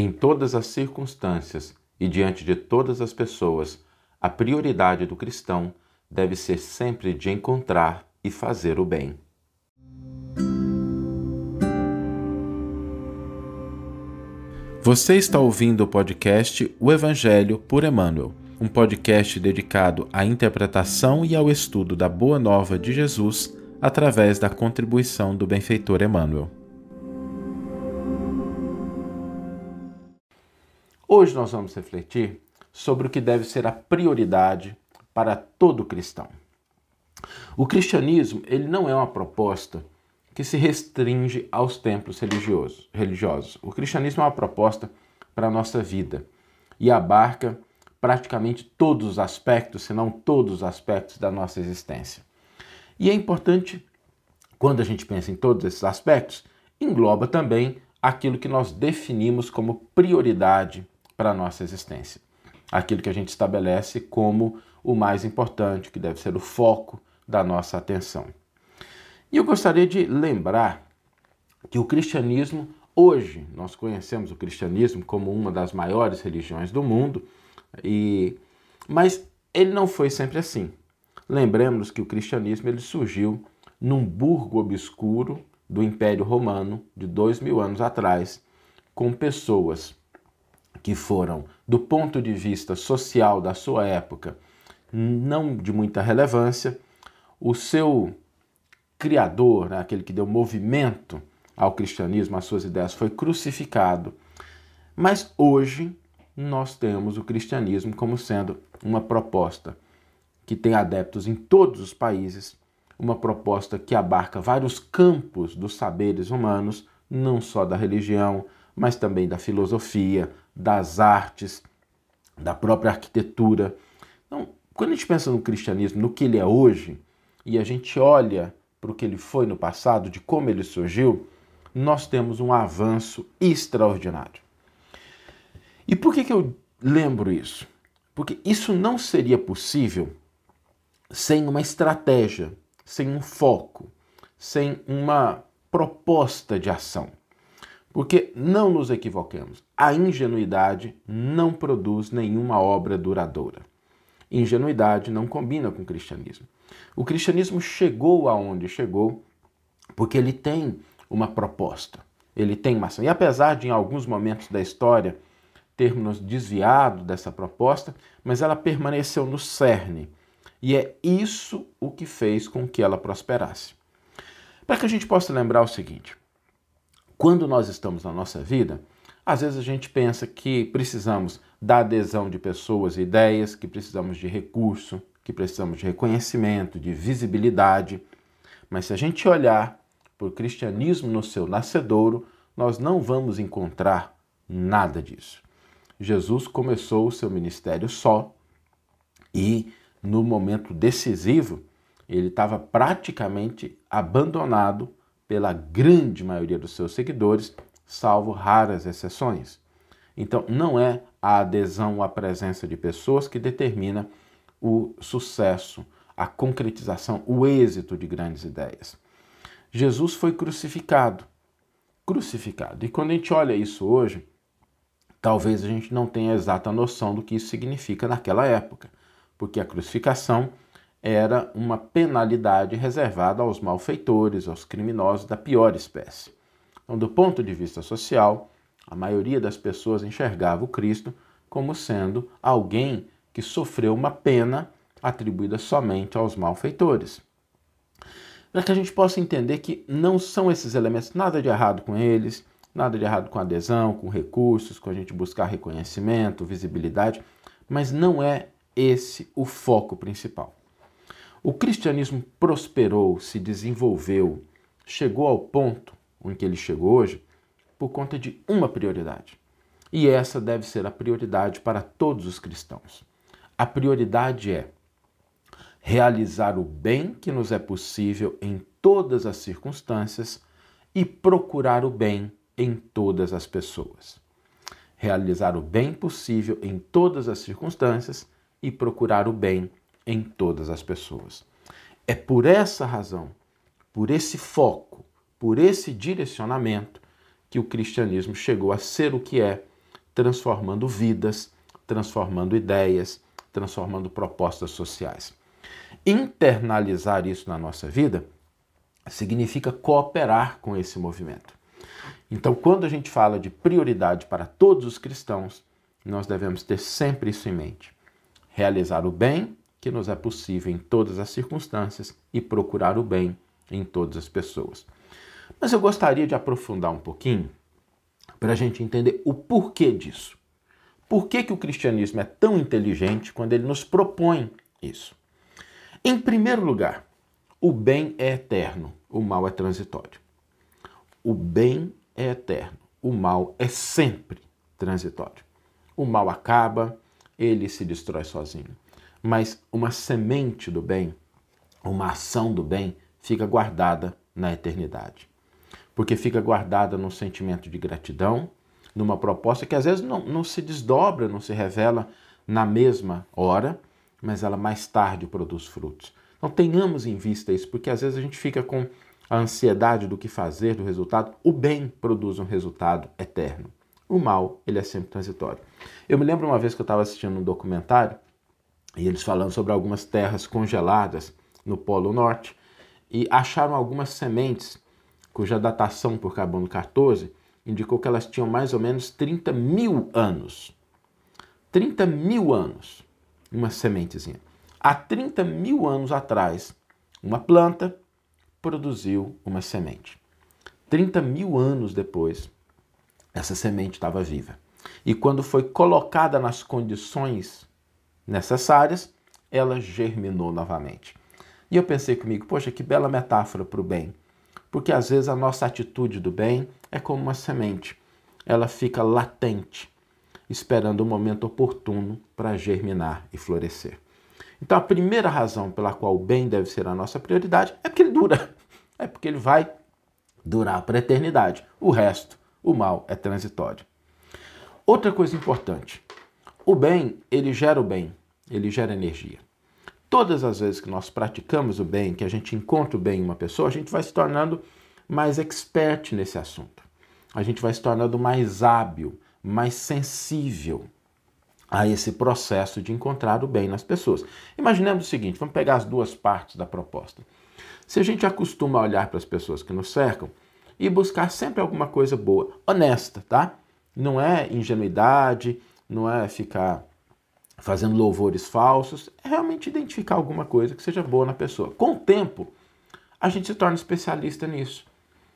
Em todas as circunstâncias e diante de todas as pessoas, a prioridade do cristão deve ser sempre de encontrar e fazer o bem. Você está ouvindo o podcast O Evangelho por Emmanuel, um podcast dedicado à interpretação e ao estudo da Boa Nova de Jesus através da contribuição do benfeitor Emmanuel. Hoje nós vamos refletir sobre o que deve ser a prioridade para todo cristão. O cristianismo ele não é uma proposta que se restringe aos templos religiosos. religiosos. O cristianismo é uma proposta para a nossa vida e abarca praticamente todos os aspectos, se não todos os aspectos da nossa existência. E é importante, quando a gente pensa em todos esses aspectos, engloba também aquilo que nós definimos como prioridade para a nossa existência. Aquilo que a gente estabelece como o mais importante, que deve ser o foco da nossa atenção. E eu gostaria de lembrar que o cristianismo, hoje, nós conhecemos o cristianismo como uma das maiores religiões do mundo, e mas ele não foi sempre assim. Lembremos que o cristianismo ele surgiu num burgo obscuro do Império Romano de dois mil anos atrás, com pessoas que foram, do ponto de vista social da sua época, não de muita relevância. O seu criador, né, aquele que deu movimento ao cristianismo, às suas ideias, foi crucificado. Mas hoje nós temos o cristianismo como sendo uma proposta que tem adeptos em todos os países, uma proposta que abarca vários campos dos saberes humanos, não só da religião, mas também da filosofia, das artes, da própria arquitetura. Então, quando a gente pensa no cristianismo, no que ele é hoje, e a gente olha para o que ele foi no passado, de como ele surgiu, nós temos um avanço extraordinário. E por que, que eu lembro isso? Porque isso não seria possível sem uma estratégia, sem um foco, sem uma proposta de ação. Porque não nos equivoquemos, a ingenuidade não produz nenhuma obra duradoura. Ingenuidade não combina com o cristianismo. O cristianismo chegou aonde chegou porque ele tem uma proposta, ele tem uma ação. E apesar de, em alguns momentos da história, termos desviado dessa proposta, mas ela permaneceu no cerne. E é isso o que fez com que ela prosperasse. Para que a gente possa lembrar o seguinte: quando nós estamos na nossa vida, às vezes a gente pensa que precisamos da adesão de pessoas e ideias, que precisamos de recurso, que precisamos de reconhecimento, de visibilidade. Mas se a gente olhar para o cristianismo no seu nascedouro, nós não vamos encontrar nada disso. Jesus começou o seu ministério só e, no momento decisivo, ele estava praticamente abandonado pela grande maioria dos seus seguidores, salvo raras exceções. Então, não é a adesão à presença de pessoas que determina o sucesso, a concretização, o êxito de grandes ideias. Jesus foi crucificado. Crucificado. E quando a gente olha isso hoje, talvez a gente não tenha exata noção do que isso significa naquela época, porque a crucificação era uma penalidade reservada aos malfeitores, aos criminosos da pior espécie. Então, do ponto de vista social, a maioria das pessoas enxergava o Cristo como sendo alguém que sofreu uma pena atribuída somente aos malfeitores. Para que a gente possa entender que não são esses elementos, nada de errado com eles, nada de errado com adesão, com recursos, com a gente buscar reconhecimento, visibilidade, mas não é esse o foco principal. O cristianismo prosperou, se desenvolveu, chegou ao ponto em que ele chegou hoje por conta de uma prioridade. E essa deve ser a prioridade para todos os cristãos. A prioridade é realizar o bem que nos é possível em todas as circunstâncias e procurar o bem em todas as pessoas. Realizar o bem possível em todas as circunstâncias e procurar o bem em todas as pessoas. É por essa razão, por esse foco, por esse direcionamento que o cristianismo chegou a ser o que é transformando vidas, transformando ideias, transformando propostas sociais. Internalizar isso na nossa vida significa cooperar com esse movimento. Então, quando a gente fala de prioridade para todos os cristãos, nós devemos ter sempre isso em mente. Realizar o bem que nos é possível em todas as circunstâncias e procurar o bem em todas as pessoas. Mas eu gostaria de aprofundar um pouquinho para a gente entender o porquê disso. Por que, que o cristianismo é tão inteligente quando ele nos propõe isso? Em primeiro lugar, o bem é eterno, o mal é transitório. O bem é eterno, o mal é sempre transitório. O mal acaba, ele se destrói sozinho. Mas uma semente do bem, uma ação do bem, fica guardada na eternidade. Porque fica guardada num sentimento de gratidão, numa proposta que às vezes não, não se desdobra, não se revela na mesma hora, mas ela mais tarde produz frutos. Então tenhamos em vista isso, porque às vezes a gente fica com a ansiedade do que fazer, do resultado. O bem produz um resultado eterno. O mal, ele é sempre transitório. Eu me lembro uma vez que eu estava assistindo um documentário e eles falando sobre algumas terras congeladas no Polo Norte e acharam algumas sementes cuja datação por carbono 14 indicou que elas tinham mais ou menos 30 mil anos. 30 mil anos, uma sementezinha. Há 30 mil anos atrás, uma planta produziu uma semente. 30 mil anos depois, essa semente estava viva. E quando foi colocada nas condições necessárias, ela germinou novamente. E eu pensei comigo, poxa, que bela metáfora para o bem. Porque às vezes a nossa atitude do bem é como uma semente. Ela fica latente, esperando o momento oportuno para germinar e florescer. Então, a primeira razão pela qual o bem deve ser a nossa prioridade é porque ele dura. É porque ele vai durar para a eternidade. O resto, o mal, é transitório. Outra coisa importante: o bem, ele gera o bem, ele gera energia. Todas as vezes que nós praticamos o bem, que a gente encontra o bem em uma pessoa, a gente vai se tornando mais expert nesse assunto. A gente vai se tornando mais hábil, mais sensível a esse processo de encontrar o bem nas pessoas. Imaginemos o seguinte: vamos pegar as duas partes da proposta. Se a gente acostuma a olhar para as pessoas que nos cercam e buscar sempre alguma coisa boa, honesta, tá? Não é ingenuidade, não é ficar fazendo louvores falsos, é realmente identificar alguma coisa que seja boa na pessoa. Com o tempo, a gente se torna especialista nisso.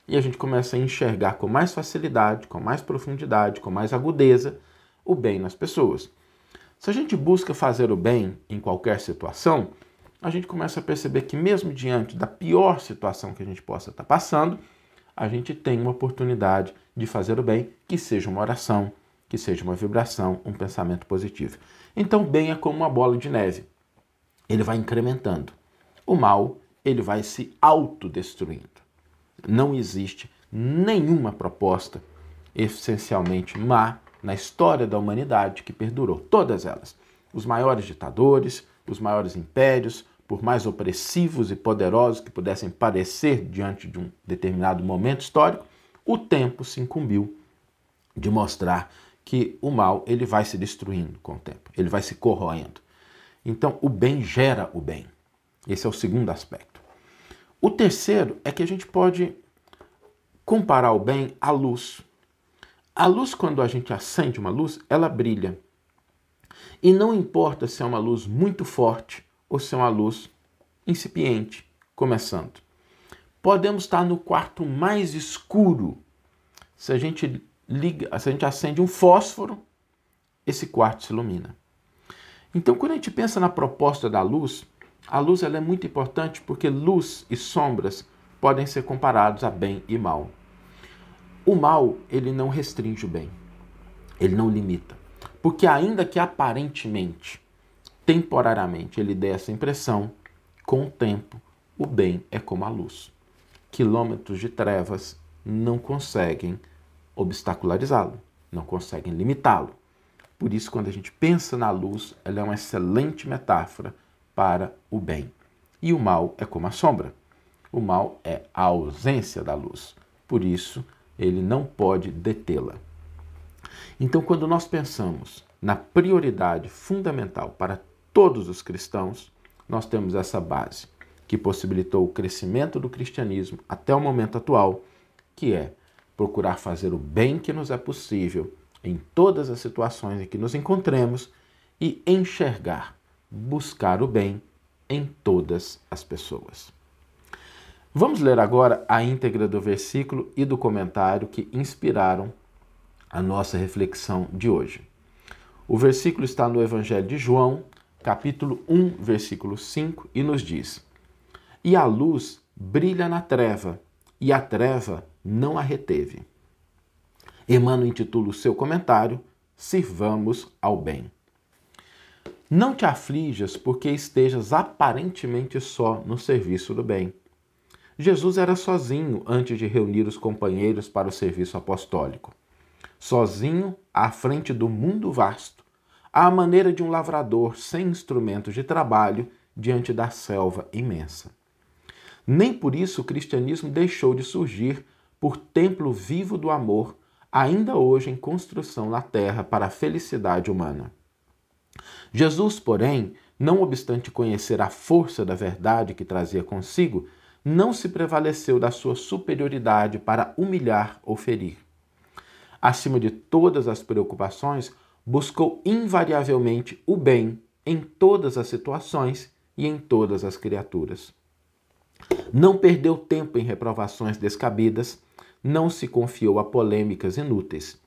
E a gente começa a enxergar com mais facilidade, com mais profundidade, com mais agudeza o bem nas pessoas. Se a gente busca fazer o bem em qualquer situação, a gente começa a perceber que, mesmo diante da pior situação que a gente possa estar passando, a gente tem uma oportunidade de fazer o bem, que seja uma oração, que seja uma vibração, um pensamento positivo. Então, bem é como uma bola de neve. Ele vai incrementando. O mal, ele vai se autodestruindo. Não existe nenhuma proposta essencialmente má na história da humanidade que perdurou, todas elas. Os maiores ditadores, os maiores impérios, por mais opressivos e poderosos que pudessem parecer diante de um determinado momento histórico, o tempo se incumbiu de mostrar que o mal ele vai se destruindo com o tempo, ele vai se corroendo. Então, o bem gera o bem. Esse é o segundo aspecto. O terceiro é que a gente pode comparar o bem à luz. A luz, quando a gente acende uma luz, ela brilha. E não importa se é uma luz muito forte ou se é uma luz incipiente, começando. Podemos estar no quarto mais escuro. Se a gente liga, se a gente acende um fósforo, esse quarto se ilumina. Então, quando a gente pensa na proposta da luz, a luz ela é muito importante porque luz e sombras podem ser comparados a bem e mal. O mal, ele não restringe o bem. Ele não limita. Porque ainda que aparentemente, temporariamente, ele dê essa impressão, com o tempo, o bem é como a luz. Quilômetros de trevas não conseguem obstacularizá-lo, não conseguem limitá-lo. Por isso, quando a gente pensa na luz, ela é uma excelente metáfora para o bem. E o mal é como a sombra. O mal é a ausência da luz. Por isso, ele não pode detê-la. Então, quando nós pensamos na prioridade fundamental para todos os cristãos, nós temos essa base que possibilitou o crescimento do cristianismo até o momento atual, que é procurar fazer o bem que nos é possível em todas as situações em que nos encontremos e enxergar, buscar o bem em todas as pessoas. Vamos ler agora a íntegra do versículo e do comentário que inspiraram a nossa reflexão de hoje. O versículo está no Evangelho de João, capítulo 1, versículo 5, e nos diz: E a luz brilha na treva, e a treva não a reteve. Emmanuel intitula o seu comentário Sirvamos ao Bem. Não te aflijas porque estejas aparentemente só no serviço do bem. Jesus era sozinho antes de reunir os companheiros para o serviço apostólico. Sozinho à frente do mundo vasto à maneira de um lavrador sem instrumentos de trabalho diante da selva imensa. Nem por isso o cristianismo deixou de surgir por templo vivo do amor, ainda hoje em construção na terra para a felicidade humana. Jesus, porém, não obstante conhecer a força da verdade que trazia consigo, não se prevaleceu da sua superioridade para humilhar ou ferir. Acima de todas as preocupações, buscou invariavelmente o bem em todas as situações e em todas as criaturas. Não perdeu tempo em reprovações descabidas, não se confiou a polêmicas inúteis.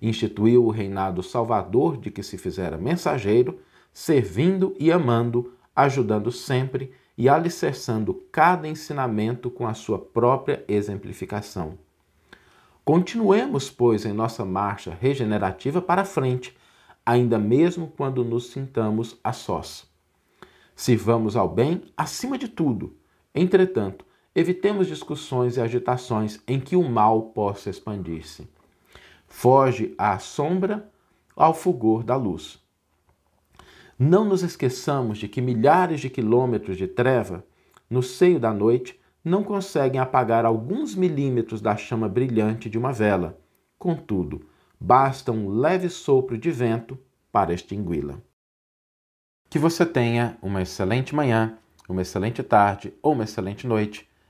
Instituiu o reinado salvador de que se fizera mensageiro, servindo e amando, ajudando sempre e alicerçando cada ensinamento com a sua própria exemplificação. Continuemos, pois, em nossa marcha regenerativa para frente, ainda mesmo quando nos sintamos a sós. Sirvamos ao bem acima de tudo. Entretanto, evitemos discussões e agitações em que o mal possa expandir-se. Foge à sombra ao fulgor da luz. Não nos esqueçamos de que milhares de quilômetros de treva, no seio da noite, não conseguem apagar alguns milímetros da chama brilhante de uma vela. Contudo, basta um leve sopro de vento para extingui-la. Que você tenha uma excelente manhã, uma excelente tarde ou uma excelente noite